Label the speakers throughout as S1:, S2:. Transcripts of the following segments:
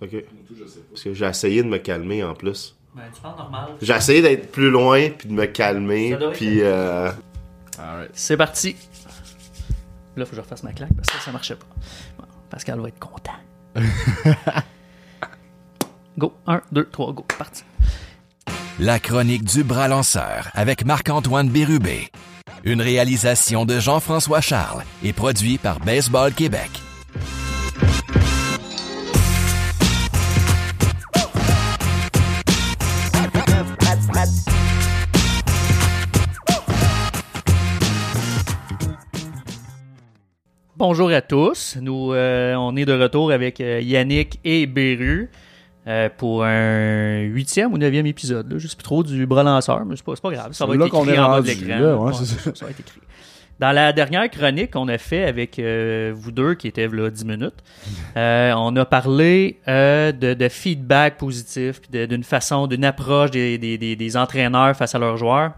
S1: Ok. Parce que j'ai essayé de me calmer en plus.
S2: Ben, tu parles normal.
S1: J'ai essayé d'être plus loin puis de me calmer
S2: Ça
S1: puis euh.
S2: C'est parti. Là, faut que je refasse ma claque parce que ça marchait pas. Bon, Pascal va être content. go. 1, 2, 3, go. Parti.
S3: La chronique du bras lanceur avec Marc-Antoine Bérubé. Une réalisation de Jean-François Charles et produit par Baseball Québec.
S2: Bonjour à tous. Nous, euh, on est de retour avec euh, Yannick et Beru euh, pour un huitième ou neuvième épisode. Là. Je sais plus trop du bras lanceur, mais c'est pas, pas grave. Ça va être écrit
S4: est
S2: en bas de l'écran.
S4: là, ouais,
S2: Ouais,
S4: c'est ça.
S2: ça va être écrit. Dans la dernière chronique qu'on a fait avec euh, vous deux, qui était là 10 minutes, euh, on a parlé euh, de, de feedback positif, puis d'une façon, d'une approche des, des- des- des entraîneurs face à leurs joueurs.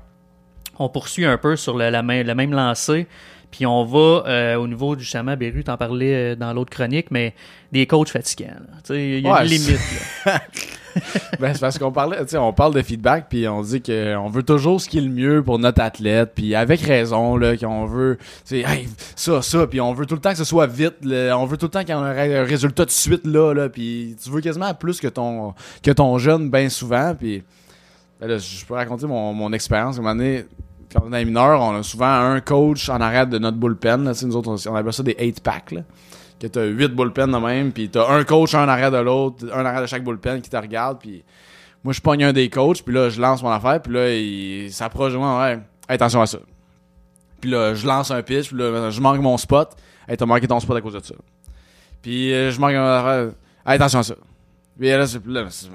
S2: On poursuit un peu sur le, la le même lancé, puis on va euh, au niveau du justement, Beru, t'en parlais euh, dans l'autre chronique, mais des coachs fatigants. Il y a
S4: Ouais,
S2: une limite. Là.
S4: Ben, c'est parce qu'on parlait, on parle de feedback, puis on dit qu'on veut toujours ce qui est le mieux pour notre athlète, puis avec raison, là, qu'on veut, hey, ça, ça, puis on veut tout le temps que ce soit vite, là, on veut tout le temps qu'il y ait un ré- un résultat de suite, là, là, puis tu veux quasiment plus que ton, que ton jeune, bien souvent, puis ben je peux raconter mon, mon expérience. À un moment donné, quand on est mineur, on a souvent un coach en arrière de notre bullpen, là, nous autres, on, on appelle ça des 8-packs, là que t'as 8 bullpens de même, puis t'as un coach en arrière de l'autre, un arrière de chaque bullpen qui te regarde, puis moi je pogne un des coachs, puis là je lance mon affaire, puis là il s'approche de moi, ouais, attention à ça. Puis là je lance un pitch, puis là je manque mon spot, hey, t'as manqué ton spot à cause de ça. Puis euh, je manque mon affaire, attention à ça. Puis là, c'est- là, c'est-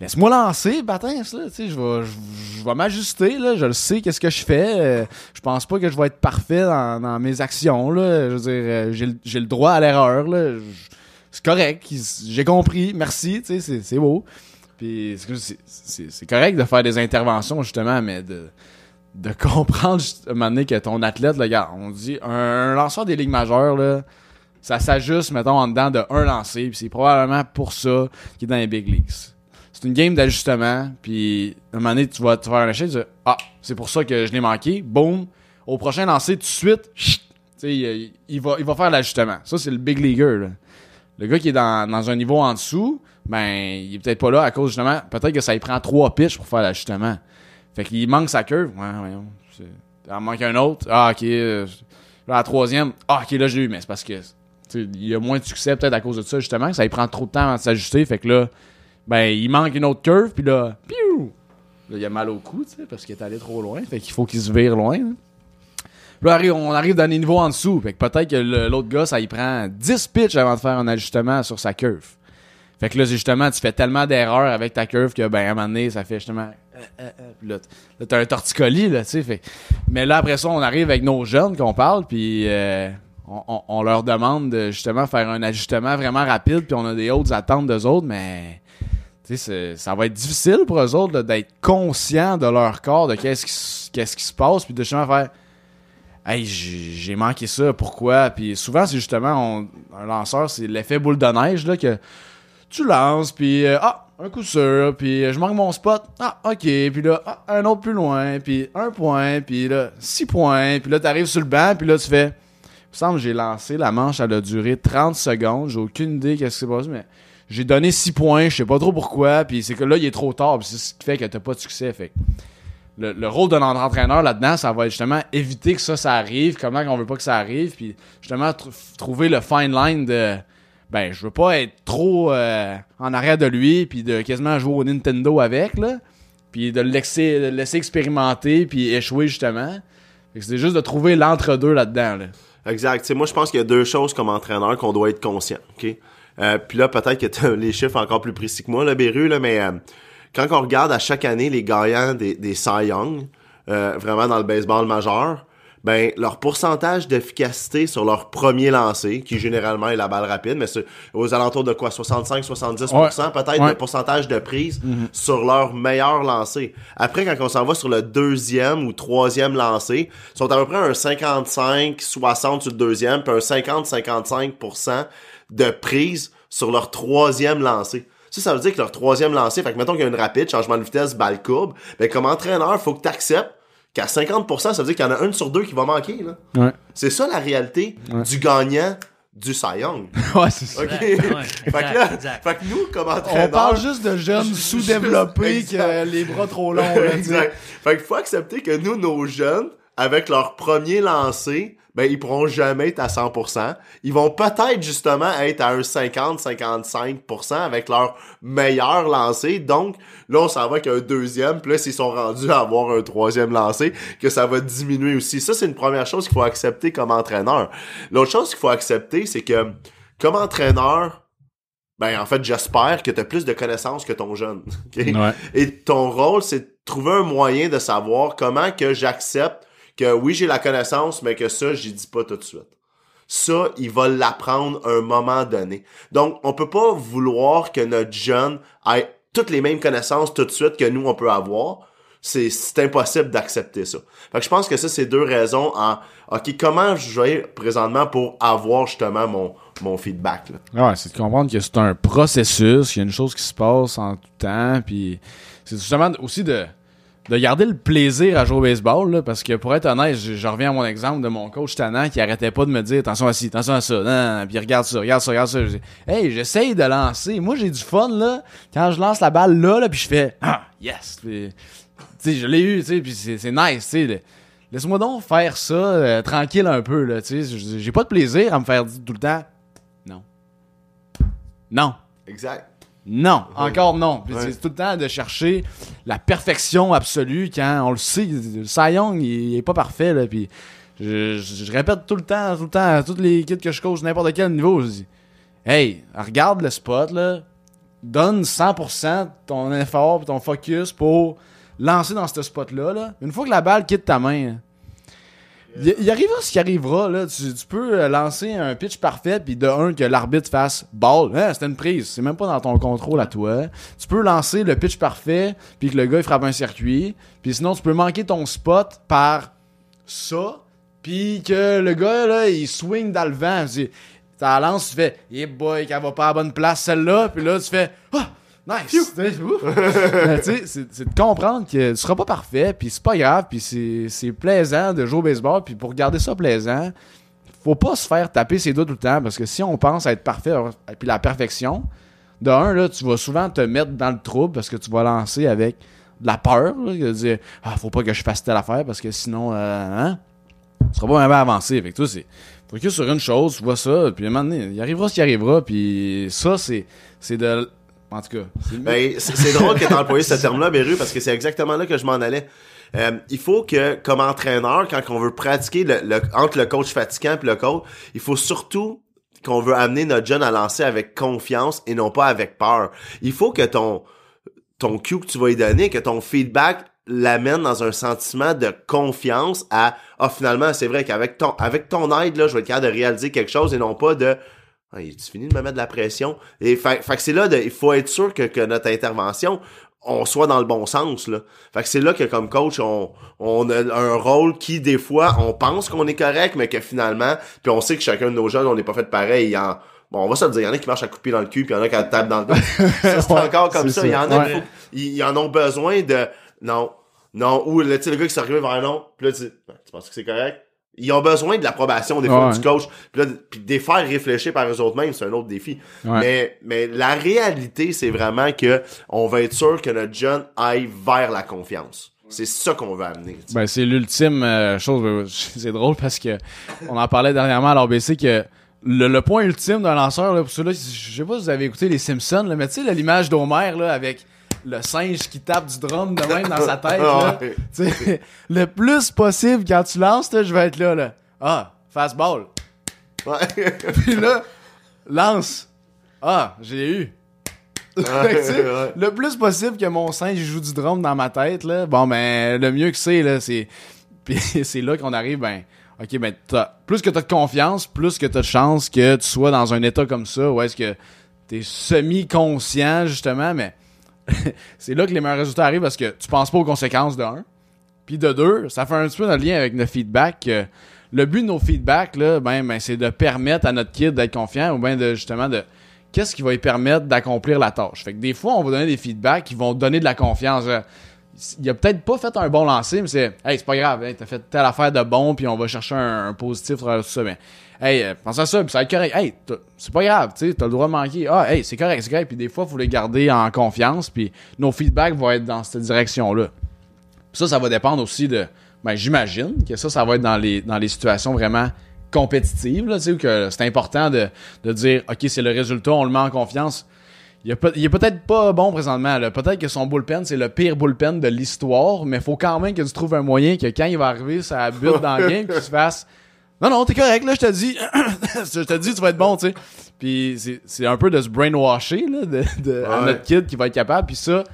S4: Laisse-moi lancer, Batins, là. Tu sais, je vais, je, vais m'ajuster, là. Je le sais, qu'est-ce que je fais. Euh, je pense pas que je vais être parfait dans, dans mes actions, là. Je veux dire, euh, j'ai, le- j'ai le droit à l'erreur, là. C'est correct. J'ai compris. Merci, tu sais, c'est, beau. Puis, c'est, correct de faire des interventions, justement, mais de, de comprendre, à un moment donné, que ton athlète, là, regarde, on dit, un, lanceur des ligues majeures, là, ça s'ajuste, mettons, en dedans de un lancé, puis c'est probablement pour ça qu'il est dans les big leagues c'est une game d'ajustement, puis à un moment donné, tu vas te faire un échec, tu dis Ah, c'est pour ça que je l'ai manqué. Boum. Au prochain lancer, tout de suite, il, il va, il va faire l'ajustement. Ça, c'est le big leaguer. là. Le gars qui est dans, dans un niveau en dessous, ben, il est peut-être pas là à cause justement, peut-être que ça lui prend trois pitches pour faire l'ajustement. Fait qu'il manque sa curve. Ouais, Il en manque un autre. Ah, ok. euh, Là, la troisième. Ah, ok, là, j'ai eu, mais c'est parce que il y a moins de succès peut-être à cause de ça, justement, que ça lui prend trop de temps avant de s'ajuster. Fait que là, ben, il manque une autre curve, puis là, piou! Là, il a mal au cou, tu sais, parce qu'il est allé trop loin. Fait qu'il faut qu'il se vire loin. hein. Puis là, on arrive dans les niveaux en dessous. Fait que peut-être que l'autre gars, ça il prend 10 pitches avant de faire un ajustement sur sa curve. Fait que là, justement, tu fais tellement d'erreurs avec ta curve que, ben, à un moment donné, ça fait justement. euh, euh, euh, puis là, t'as un torticolis, là, tu sais. Fait. Mais là, après ça, on arrive avec nos jeunes qu'on parle, puis on, on- on leur demande de justement faire un ajustement vraiment rapide, puis on a des hautes attentes d'eux autres, mais. Ça va être difficile pour eux autres d'être conscients de leur corps, de qu'est-ce qui, se passe, puis de justement faire Hey, j'ai manqué ça, pourquoi? Puis souvent, c'est justement, un lanceur, c'est l'effet boule de neige, là, que tu lances, puis euh, ah, un coup sûr, puis euh, je manque mon spot, ah, ok, puis là, ah, un autre plus loin, puis un point, puis là, six points, puis là, t'arrives sur le banc, puis là, tu fais. Il me semble que j'ai lancé, la manche, elle a duré 30 secondes, j'ai aucune idée qu'est-ce qui s'est passé, mais j'ai donné 6 points, je sais pas trop pourquoi, puis c'est que là, il est trop tard, c'est ce qui fait que t'as pas de succès, fait le, le rôle d'un entraîneur là-dedans, ça va être justement éviter que ça, ça arrive, comment on veut pas que ça arrive, puis justement tr- trouver le fine line de ben je veux pas être trop euh, en arrière de lui puis de quasiment jouer au Nintendo avec là, puis de le laisser, de laisser expérimenter puis échouer justement. C'est juste de trouver l'entre-deux là-dedans là.
S1: Exact. Moi, je pense qu'il y a deux choses comme entraîneur qu'on doit être conscient. OK? Euh, puis là, peut-être que les chiffres encore plus précis que moi, là, Beru, là, mais euh, quand on regarde à chaque année les gagnants des, des Cy Young, euh, vraiment dans le baseball majeur, ben, leur pourcentage d'efficacité sur leur premier lancer, qui généralement est la balle rapide, mais c'est aux alentours de quoi? 65-70% peut-être
S4: Ouais.
S1: de pourcentage de prise
S4: Mhm.
S1: sur leur meilleur lancer. Après, quand on s'en va sur le deuxième ou troisième lancer, ils sont à peu près un 55-60 sur le deuxième, puis un 50-55% de prise sur leur troisième lancer. Ça, ça veut dire que leur troisième lancer, fait que mettons qu'il y a une rapide, changement de vitesse, balle courbe, ben comme entraîneur, faut que tu acceptes qu'à 50%, ça veut dire qu'il y en a une sur deux qui va manquer. Là.
S4: Ouais.
S1: C'est ça la réalité
S4: Ouais.
S1: du gagnant du Cy Young.
S4: ouais, c'est ça.
S1: OK?
S2: Exact, ouais,
S1: fait, que là, fait que nous, comme
S4: On parle juste de jeunes sous-développés qui ont les bras trop longs. là,
S1: exact. Fait qu'il faut accepter que nous, nos jeunes, avec leur premier lancer, ben, ils pourront jamais être à 100%. Ils vont peut-être, justement, être à un 50-55% avec leur meilleur lancer. Donc, là, on s'en va avec un deuxième. Puis là, s'ils sont rendus à avoir un troisième lancé, que ça va diminuer aussi. Ça, c'est une première chose qu'il faut accepter comme entraîneur. L'autre chose qu'il faut accepter, c'est que, comme entraîneur, ben, en fait, j'espère que tu as plus de connaissances que ton jeune. OK?
S4: Ouais.
S1: Et ton rôle, c'est de trouver un moyen de savoir comment que j'accepte que oui, j'ai la connaissance, mais que ça, j'y dis pas tout de suite. Ça, il va l'apprendre à un moment donné. Donc, on peut pas vouloir que notre jeune ait toutes les mêmes connaissances tout de suite que nous, on peut avoir. C'est, impossible d'accepter ça. Fait que je pense que ça, c'est deux raisons en, OK, comment je vais présentement pour avoir justement mon, mon feedback, là?
S4: Ouais, c'est de comprendre que c'est un processus, qu'il y a une chose qui se passe en tout temps, puis c'est justement aussi de, de garder le plaisir à jouer au baseball, là, parce que pour être honnête, je, reviens à mon exemple de mon coach Tannant qui arrêtait pas de me dire attention à ci, attention à ça, non, non, non, puis regarde ça, regarde ça, regarde ça. Je dis, hey, j'essaye de lancer. Moi, j'ai du fun, là, quand je lance la balle là, là puis je fais ah, yes. Puis, je l'ai eu, tu puis c'est nice, tu Laisse-moi donc faire ça euh, tranquille un peu, là, tu j'ai pas de plaisir à me faire dire tout le temps non. Non.
S1: Exact.
S4: Non, encore non.
S1: Ouais.
S4: C'est tout le temps de chercher la perfection absolue quand on le sait. Le Cy Young, il, il est pas parfait. Là, puis je, je- je répète tout le temps, tout le temps, à toutes les kids que je coach, n'importe quel niveau, je dis Hey, regarde le spot, là. Donne 100% de ton effort et ton focus pour lancer dans ce spot-là. Là. Une fois que la balle quitte ta main, il, il arrivera ce qui arrivera. Là. Tu, peux euh, lancer un pitch parfait, puis de un, que l'arbitre fasse ball. Hein, C'était une prise. C'est même pas dans ton contrôle à toi. Tu peux lancer le pitch parfait, puis que le gars frappe un circuit. Puis sinon, tu peux manquer ton spot par ça, puis que le gars, là, il swing dans le vent. Tu la lance, tu fais « Yeah boy, qu'elle va pas à la bonne place, celle-là. » Puis là, tu fais « Ah, nice! » sais, c'est de comprendre que tu seras pas parfait, puis c'est pas grave, puis c'est plaisant de jouer au baseball, puis pour garder ça plaisant, faut pas se faire taper ses doigts tout le temps, parce que si on pense à être parfait, et puis la perfection, de un, là, tu vas souvent te mettre dans le trouble, parce que tu vas lancer avec de la peur, là, de dire « Ah, faut pas que je fasse telle affaire, parce que sinon, euh, hein? Tu seras pas vraiment avancé. Avec toi, c'est focus sur une chose, tu vois ça, puis à un moment donné, il arrivera ce qui arrivera, puis ça, c'est de... En tout cas, c'est
S1: Ben, c'est drôle que tu employé ce terme-là, Beru, parce que c'est exactement là que je m'en allais. Euh, il faut que, comme entraîneur, quand on veut pratiquer le, le- entre le coach fatigant et le coach, il faut surtout qu'on veut amener notre jeune à lancer avec confiance et non pas avec peur. Il faut que ton ton cue que tu vas lui donner, que ton feedback l'amène dans un sentiment de confiance à ah finalement c'est vrai qu'avec ton avec ton aide là je vais être capable de réaliser quelque chose et non pas de ah, tu finis de me mettre de la pression? Et fait, fait que c'est là de, il faut être sûr que, que notre intervention on soit dans le bon sens là fait que c'est là que comme coach on on a un rôle qui des fois on pense qu'on est correct mais que finalement puis on sait que chacun de nos jeunes on n'est pas fait pareil en Bon, on va se le dire, il y en a qui marchent à couper dans le cul, puis il y en a qui tapent dans le dos. Ça, c'est
S4: Ouais,
S1: encore comme ça. Il y en a
S4: Ouais.
S1: qui faut- ils, ils en ont besoin de non, non, ou le, le gars qui s'est arrivé vers non, puis là tu Ben, tu penses que c'est correct? Ils ont besoin de l'approbation des fois
S4: Ouais.
S1: du coach, puis là, puis de les faire réfléchir par eux autres mêmes, c'est un autre défi.
S4: Ouais.
S1: Mais, mais la réalité, c'est vraiment que on va être sûr que notre jeune aille vers la confiance. C'est ça qu'on veut amener. tu sais.
S4: Ben, c'est l'ultime euh, chose. euh, C'est drôle parce que on en parlait dernièrement à l'RBC que le, le point ultime d'un lanceur, là, pour ceux-là, je sais pas si vous avez écouté les Simpsons, là, mais tu sais, l'image d'Homer là, avec le singe qui tape du drum de même dans sa tête. là. Tu sais, le plus possible quand tu lances, là, je vais être là. là. Ah, fastball.
S1: Ouais.
S4: Puis là, lance. Ah, j'ai eu. Que, le plus possible que mon singe joue du drum dans ma tête, là, bon, ben, le mieux que c'est, là, c'est. Puis c'est là qu'on arrive, ben, ok, ben, t'as- plus que tu as de confiance, plus que tu as de chance que tu sois dans un état comme ça, où est-ce que tu es semi-conscient, justement, mais c'est là que les meilleurs résultats arrivent parce que tu penses pas aux conséquences de un. Puis de deux, ça fait un petit peu notre lien avec nos feedbacks. que le but de nos feedbacks, là, ben, ben, c'est de permettre à notre kid d'être confiant ou bien de justement de qu'est-ce qui va lui permettre d'accomplir la tâche? Fait que des fois, on va donner des feedbacks qui vont donner de la confiance. Euh, Il a peut-être pas fait un bon lancer, mais c'est Hey, c'est pas grave, hey, t'as fait telle affaire de bon, puis on va chercher un, positif sur ça. Mais Hey, euh, pense à ça, puis ça va être correct. Hey, c'est pas grave, tu sais, t'as le droit de manquer. Ah, hey, c'est correct, c'est correct. Puis des fois, faut les garder en confiance, puis nos feedbacks vont être dans cette direction-là. Ça, ça va dépendre aussi de. Ben, j'imagine que ça, ça va être dans les, dans les situations vraiment compétitives, là, tu sais, c'est important de, de dire, OK, c'est le résultat, on le met en confiance. Il, il est peut-être pas bon présentement. Peut-être que son bullpen, c'est le pire bullpen de l'histoire, mais faut quand même que tu trouves un moyen que quand il va arriver, ça bute dans le game, qu'il se fasse. Non, non, t'es correct, là, je te dis. je te dis, tu vas être bon, tu sais. Puis c'est- un peu de se brainwasher, là, de, de- à notre kid qui va être capable. Puis ça,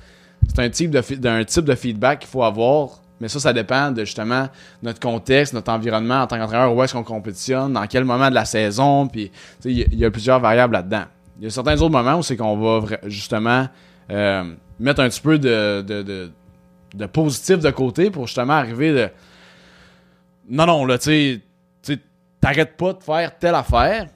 S4: c'est un type de d'un type de feedback qu'il faut avoir. Mais ça, ça dépend de justement notre contexte, notre environnement en tant qu'entraîneur, où est-ce qu'on compétitionne, dans quel moment de la saison, puis tu sais, il y, a- il y a plusieurs variables là-dedans. Il y a certains autres moments où c'est qu'on va justement euh, mettre un petit peu de, de, de, de positif de côté pour justement arriver de non, non, là, tu sais, t'arrêtes pas de faire telle affaire.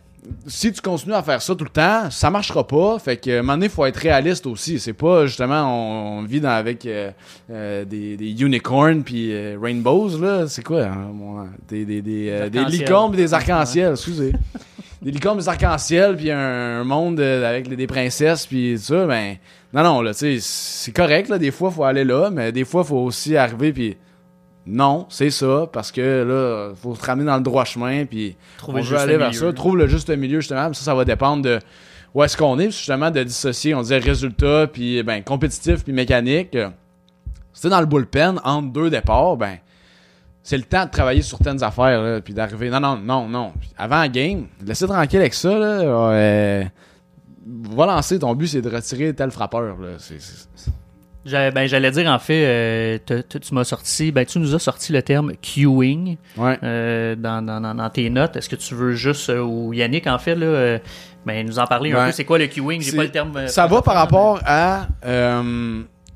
S4: Si tu continues à faire ça tout le temps, ça marchera pas. Fait que, à un moment donné, il faut être réaliste aussi. C'est pas, justement, on, on vit dans, avec euh, euh, des, des unicorns puis euh, rainbows, là. C'est quoi? hein, des, des, des, des licornes pis des arcs-en-ciel, excusez. des licornes, des arcs-en-ciel, puis un, un monde avec des princesses, puis tout ça, ben... Non, non, là, tu sais, c'est correct, là, des fois, faut aller là, mais des fois, faut aussi arriver, puis... Non, c'est ça, parce que là, faut se ramener dans le droit chemin, puis
S2: Trouver
S4: on veut aller vers
S2: milieu.
S4: ça. Trouve le juste milieu, justement. Ça, ça va dépendre de où est-ce qu'on est. justement, de dissocier, on disait résultat, puis ben, compétitif, puis mécanique. Si t'es dans le bullpen, entre deux départs, ben, c'est le temps de travailler sur certaines affaires, là, puis d'arriver. Non, non, non, non. Avant la game, laissez tranquille avec ça, là. euh, va lancer, ton but, c'est de retirer tel frappeur, là. C'est-
S2: J'allais ben, j'allais dire, en fait, euh, tu m'as sorti, ben, tu nous as sorti le terme queuing
S4: Ouais.
S2: euh, dans, dans, dans- dans tes notes. Est-ce que tu veux juste, euh, ou Yannick, en fait, là, ben, nous en parler un peu? C'est quoi le queuing? J'ai
S4: c'est-
S2: pas le terme.
S4: Ça va par rapport à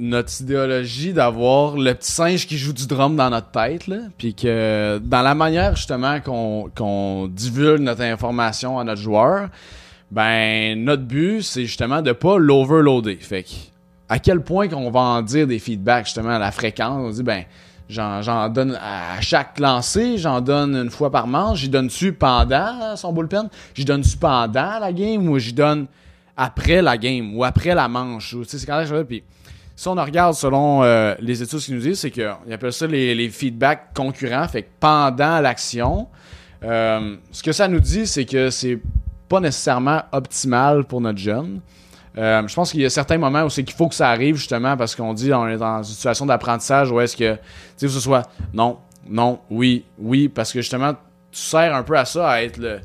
S4: notre idéologie d'avoir le petit singe qui joue du drum dans notre tête, là, puis que dans la manière justement qu'on qu'on divulgue notre information à notre joueur, ben notre but c'est justement de pas l'overloader. Fait que à quel point qu'on va en dire des feedbacks justement à la fréquence, on dit ben J'en, donne à chaque lancer, j'en donne une fois par manche. J'y donne-tu pendant son bullpen? J'y donne-tu pendant la game ou j'y donne après la game ou après la manche? Tu sais, c'est quand même. Puis, si on regarde selon euh, les études qui nous disent, c'est qu'ils appellent ça les, les feedbacks concurrents. Fait que pendant l'action, euh, ce que ça nous dit, c'est que c'est pas nécessairement optimal pour notre jeune. Euh, je pense qu'il y a certains moments où c'est qu'il faut que ça arrive justement parce qu'on dit on est dans une situation d'apprentissage où est-ce que tu sais que ce soit non, non, oui, oui parce que justement tu sers un peu à ça à être le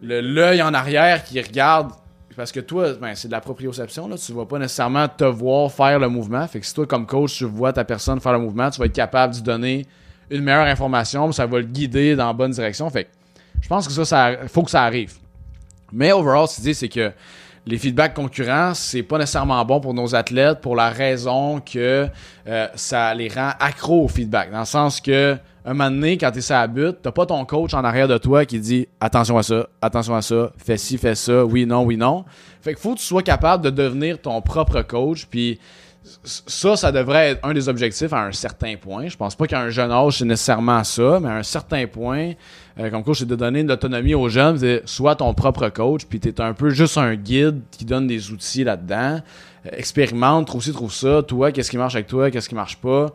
S4: l'œil en arrière qui regarde parce que toi ben, c'est de la proprioception là, tu vas pas nécessairement te voir faire le mouvement, fait que si toi comme coach tu vois ta personne faire le mouvement, tu vas être capable de donner une meilleure information, ça va le guider dans la bonne direction, fait que je pense que ça ça faut que ça arrive. Mais overall, ce qu'il dit, c'est que les feedbacks concurrents, c'est pas nécessairement bon pour nos athlètes pour la raison que euh, ça les rend accros au feedback. Dans le sens que, un moment donné, quand t'es sur la butte, t'as pas ton coach en arrière de toi qui dit attention à ça, attention à ça, fais ci, fais ça, oui, non, oui, non. Fait que faut que tu sois capable de devenir ton propre coach, puis ça, ça devrait être un des objectifs à un certain point. Je pense pas qu'à un jeune âge, c'est nécessairement ça, mais à un certain point, euh, comme coach, c'est de donner de l'autonomie aux jeunes, sois ton propre coach, puis t'es un peu juste un guide qui donne des outils là-dedans. Euh, expérimente, trouve ci, trouve ça. Toi, qu'est-ce qui marche avec toi, qu'est-ce qui marche pas.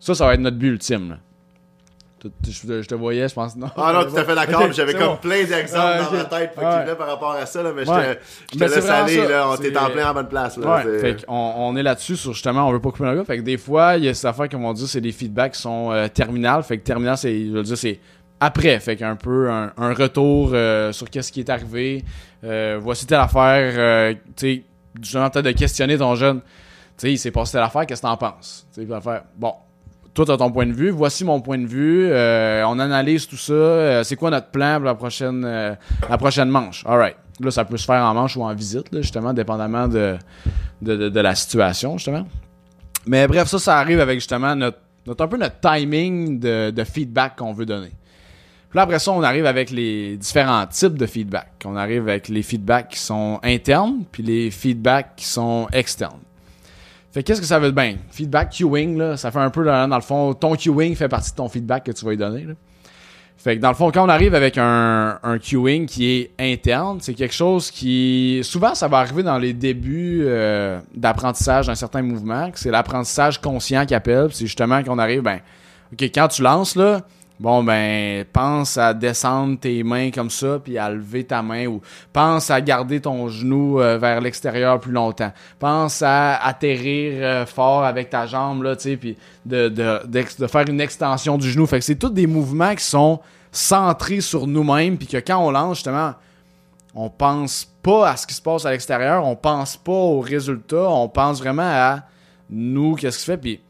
S4: Ça, ça va être notre but ultime. Je te, voyais, je pense. Non,
S1: Ah non, tout à fait d'accord.
S4: Ok,
S1: J'avais comme
S4: bon.
S1: plein d'exemples
S4: Ah,
S1: dans ma tête
S4: Ouais.
S1: par rapport à ça, là, mais je te, je te laisse aller,
S4: ça.
S1: là. On t'est en plein en bonne place, là.
S4: Ouais, fait qu'on on est là-dessus sur justement, on veut pas couper un gars. Fait que des fois, il y a ces affaires comme on dit, c'est des feedbacks qui sont euh, terminales. Fait que terminal, c'est, je veux dire, c'est après. Fait qu'un peu un, un retour euh, sur qu'est-ce qui est arrivé. Euh, voici telle affaire. tu sais, justement, peut-être de questionner ton jeune. Tu sais, il s'est passé telle affaire, qu'est-ce que t'en penses? Tu sais, bon. Toi, tu as ton point de vue, voici mon point de vue, euh, on analyse tout ça, euh, c'est quoi notre plan pour la prochaine, euh, la prochaine manche? All Là, ça peut se faire en manche ou en visite, justement, dépendamment de, de, de, de la situation, justement. Mais bref, ça, ça arrive avec justement notre, notre un peu notre timing de, de feedback qu'on veut donner. Puis là, après ça, on arrive avec les différents types de feedback. On arrive avec les feedbacks qui sont internes, puis les feedbacks qui sont externes. Fait qu'est-ce que ça veut dire? Ben, feedback queuing, là, ça fait un peu, dans, le fond, ton queuing fait partie de ton feedback que tu vas lui donner. Là. Fait que dans le fond, quand on arrive avec un, un queuing qui est interne, c'est quelque chose qui... Souvent, ça va arriver dans les débuts euh, d'apprentissage d'un certain mouvement, c'est l'apprentissage conscient qui appelle. C'est justement qu'on arrive, ben, OK, quand tu lances, là, bon, ben, pense à descendre tes mains comme ça, puis à lever ta main, ou pense à garder ton genou euh, vers l'extérieur plus longtemps. Pense à atterrir euh, fort avec ta jambe, là, tu sais, puis de, faire une extension du genou. Fait que c'est tous des mouvements qui sont centrés sur nous-mêmes, puis que quand on lance, justement, on pense pas à ce qui se passe à l'extérieur, on pense pas aux résultats, on pense vraiment à nous, qu'est-ce qui se fait, puis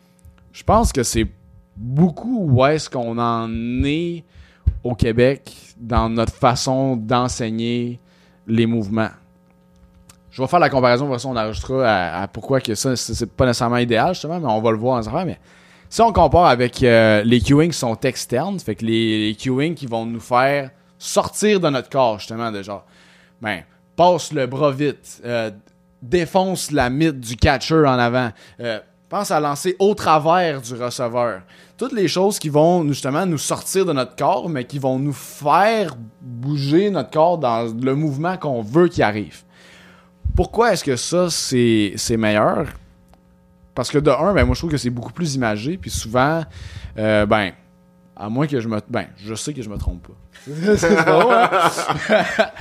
S4: je pense que c'est beaucoup où est-ce qu'on en est au Québec dans notre façon d'enseigner les mouvements? Je vais faire la comparaison, de on enregistrera à, à pourquoi que ça, c'est pas nécessairement idéal, justement, mais on va le voir en affaires, mais si on compare avec euh, les queuing qui sont externes, fait que les, les queuing qui vont nous faire sortir de notre corps, justement, de genre, ben, passe le bras vite, euh, défonce la mythe du catcher en avant, euh, pense à lancer au travers du receveur. Toutes les choses qui vont justement nous sortir de notre corps, mais qui vont nous faire bouger notre corps dans le mouvement qu'on veut qu'il arrive. Pourquoi est-ce que ça, c'est c'est meilleur? Parce que de un, ben moi je trouve que c'est beaucoup plus imagé, puis souvent, euh, ben, à moins que je me... Ben, je sais que je me trompe pas. c'est hein?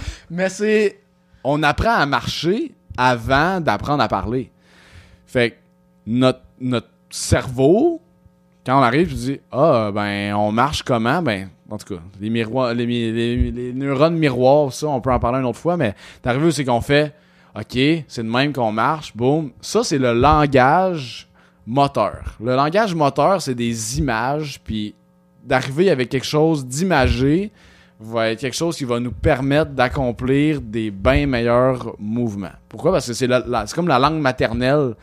S4: Mais c'est... On apprend à marcher avant d'apprendre à parler. Fait que notre, notre cerveau, quand on arrive, je dis Ah, ben, on marche comment? Ben, en tout cas, les, miroirs, les, les- neurones miroirs, ça, on peut en parler une autre fois, mais t'arrives, c'est qu'on fait OK, c'est de même qu'on marche, boum. Ça, c'est le langage moteur. Le langage moteur, c'est des images, puis d'arriver avec quelque chose d'imagé va être quelque chose qui va nous permettre d'accomplir des bien meilleurs mouvements. Pourquoi? Parce que c'est comme la langue maternelle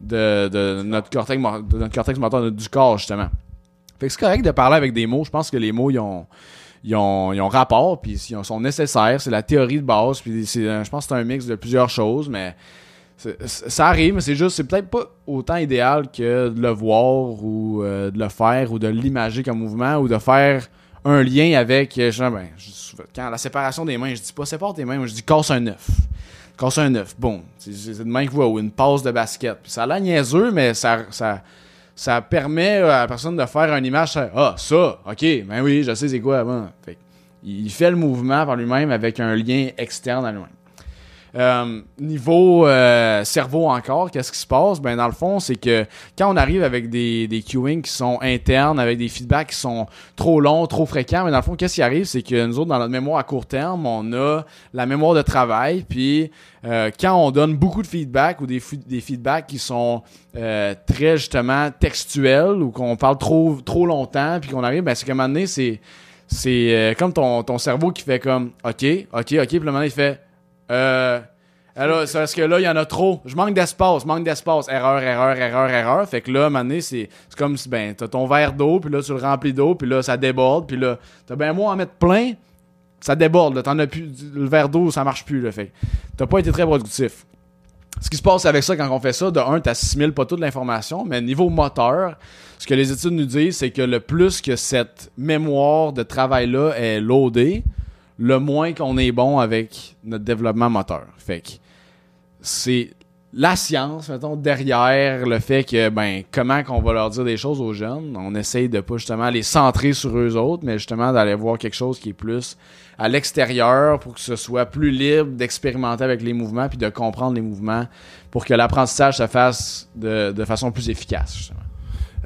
S4: de, notre cortex, de notre cortex moteur, du corps, justement. Fait que c'est correct de parler avec des mots. Je pense que les mots, ils ont, ont, ont rapport, puis ils ont- sont nécessaires. C'est la théorie de base, puis je pense que c'est un mix de plusieurs choses, mais ça arrive, mais c'est juste, c'est peut-être pas autant idéal que de le voir ou euh, de le faire ou de l'imager comme mouvement ou de faire un lien avec, euh, ben, quand la séparation des mains, je dis pas sépare tes mains, je dis casse un œuf. Casse un œuf, bon, c'est de que voit ou une passe de basket. Puis ça a l'air niaiseux, mais ça, ça, ça permet à la personne de faire une image. Ah, ça, ok, ben oui, je sais c'est quoi que il fait le mouvement par lui-même avec un lien externe à lui-même. Euh, niveau euh, cerveau encore, qu'est-ce qui se passe? Ben dans le fond, c'est que quand on arrive avec des, des queuing qui sont internes, avec des feedbacks qui sont trop longs, trop fréquents, mais dans le fond, qu'est-ce qui arrive? C'est que nous autres, dans notre mémoire à court terme, on a la mémoire de travail, puis euh, quand on donne beaucoup de feedback ou des, des feedbacks qui sont euh, très justement textuels ou qu'on parle trop trop longtemps, puis qu'on arrive, ben c'est qu'à un moment donné, c'est c'est euh, comme ton, ton cerveau qui fait comme OK, OK, OK, puis le moment il fait euh, alors, c'est parce que là, il y en a trop. Je manque d'espace, manque d'espace. Erreur, erreur, erreur, erreur. Fait que là, à un moment donné, c'est comme si, ben, t'as ton verre d'eau, puis là, tu le remplis d'eau, puis là, ça déborde, puis là, t'as bien moins en mettre plein, ça déborde, là. T'en as plus, le verre d'eau, ça marche plus, là. Fait t'as pas été très productif. Ce qui se passe avec ça quand on fait ça, de un, t'assimiles pas toute l'information, mais niveau moteur, ce que les études nous disent, c'est que le plus que cette mémoire de travail-là est loadée, le moins qu'on est bon avec notre développement moteur. Fait que c'est la science, mettons, derrière le fait que, ben, comment qu'on va leur dire des choses aux jeunes. On essaye de pas justement les centrer sur eux autres, mais justement d'aller voir quelque chose qui est plus à l'extérieur pour que ce soit plus libre d'expérimenter avec les mouvements puis de comprendre les mouvements pour que l'apprentissage se fasse de, de façon plus efficace, justement.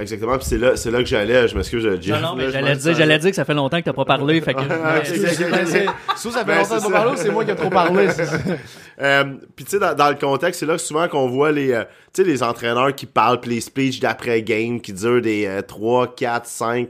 S1: Exactement, puis c'est là, c'est là que j'allais, je m'excuse, Jeff.
S2: Non, non, mais j'allais dire, j'allais dire que ça fait longtemps que t'as pas parlé, fait que.
S4: Sous, ça fait
S1: Ben,
S4: longtemps
S1: c'est
S4: que
S1: ça.
S4: pas parlé, ou c'est moi qui ai trop parlé.
S1: Euh, puis tu sais dans, dans le contexte, c'est là que souvent qu'on voit les euh, tu sais les entraîneurs qui parlent puis les speeches d'après game qui durent des euh, 3 4 5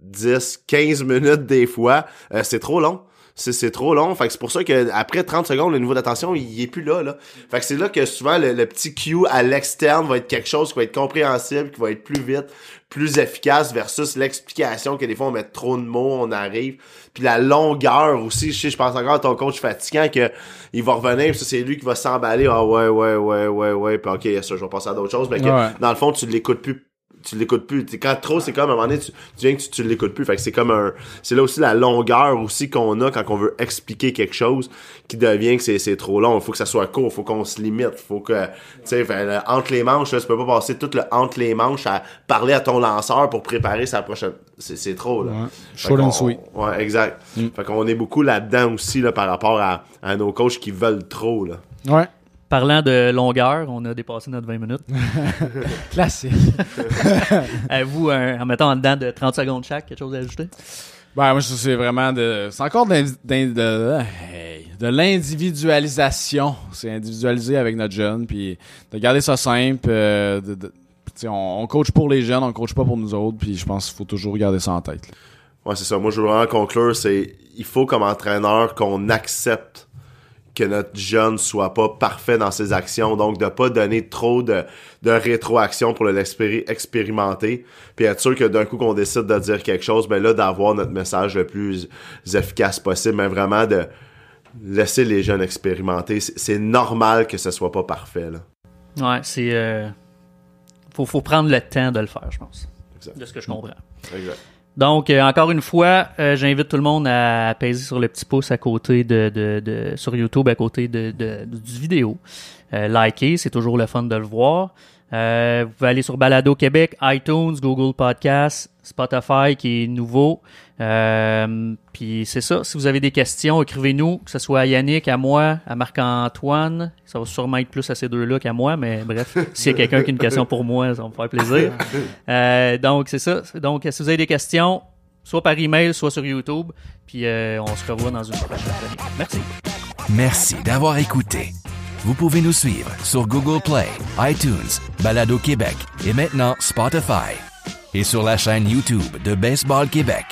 S1: 10 15 minutes des fois, Euh, c'est trop long. C'est, c'est trop long. Fait que c'est pour ça que après 30 secondes, le niveau d'attention, il est plus là, là. Fait que c'est là que souvent le, le petit cue à l'externe va être quelque chose qui va être compréhensible, qui va être plus vite, plus efficace versus l'explication que des fois on met trop de mots, on arrive. Puis la longueur aussi, je sais, je pense encore à ton coach fatigant que il va revenir, puis ça c'est lui qui va s'emballer. Ah ouais, ouais, ouais, ouais, ouais. Puis ok, ça, je vais passer à d'autres choses. Mais que,
S4: Ouais.
S1: dans le fond, tu l'écoutes plus tu l'écoutes plus. T'sais, quand trop, c'est comme à un moment donné, tu, tu viens que tu, tu l'écoutes plus. Fait que c'est comme un. C'est là aussi la longueur aussi qu'on a quand on veut expliquer quelque chose qui devient que c'est, trop long. Il faut que ça soit court, faut qu'on se limite. Faut que. Tu sais, entre les manches, là, tu peux pas passer tout le entre les manches à parler à ton lanceur pour préparer sa prochaine. C'est, trop là.
S4: Ouais. Short and sweet.
S1: Ouais, exact. Fait qu'on est beaucoup là-dedans aussi là, par rapport à, à nos coachs qui veulent trop. Là.
S4: Ouais.
S2: Parlant de longueur, on a dépassé notre 20 minutes.
S4: Classique.
S2: À vous, un- en mettant en dedans de 30 secondes chaque, quelque chose à ajouter?
S4: Ben, moi, je c'est vraiment de. C'est encore de, l'indi- d'in- de, hey, de l'individualisation. C'est individualiser avec notre jeune, puis de garder ça simple. euh, on, on coach pour les jeunes, on coach pas pour nous autres, puis je pense qu'il faut toujours garder ça en tête. là.
S1: Ouais, c'est ça. Moi, je veux vraiment conclure, c'est il faut comme entraîneur qu'on accepte que notre jeune soit pas parfait dans ses actions, donc de pas donner trop de, de rétroaction pour le l'expéri- expérimenter, puis être sûr que d'un coup qu'on décide de dire quelque chose, ben là d'avoir notre message le plus efficace possible, mais vraiment de laisser les jeunes expérimenter. C'est c'est normal que ce soit pas parfait là.
S2: Ouais, c'est. euh, faut, faut prendre le temps de le faire, je pense.
S1: Exact.
S2: De ce que je comprends.
S1: Exact.
S2: Donc, euh, encore une fois, euh, j'invite tout le monde à peser sur le petit pouce à côté de, de, de- sur YouTube, à côté de, de- du vidéo. Euh, liker, c'est toujours le fun de le voir. Euh, vous pouvez aller sur Balado Québec, iTunes, Google Podcasts, Spotify qui est nouveau. Euh, Puis c'est ça. Si vous avez des questions, écrivez-nous, que ce soit à Yannick, à moi, à Marc-Antoine. Ça va sûrement être plus à ces deux-là qu'à moi, mais bref, s'il y a quelqu'un qui a une question pour moi, ça va me faire plaisir. Euh, donc c'est ça. Donc si vous avez des questions, soit par email, soit sur YouTube. Puis euh, on se revoit dans une prochaine chronique. Merci.
S3: Merci d'avoir écouté. Vous pouvez nous suivre sur Google Play, iTunes, Balado Québec et maintenant Spotify et sur la chaîne YouTube de Baseball Québec.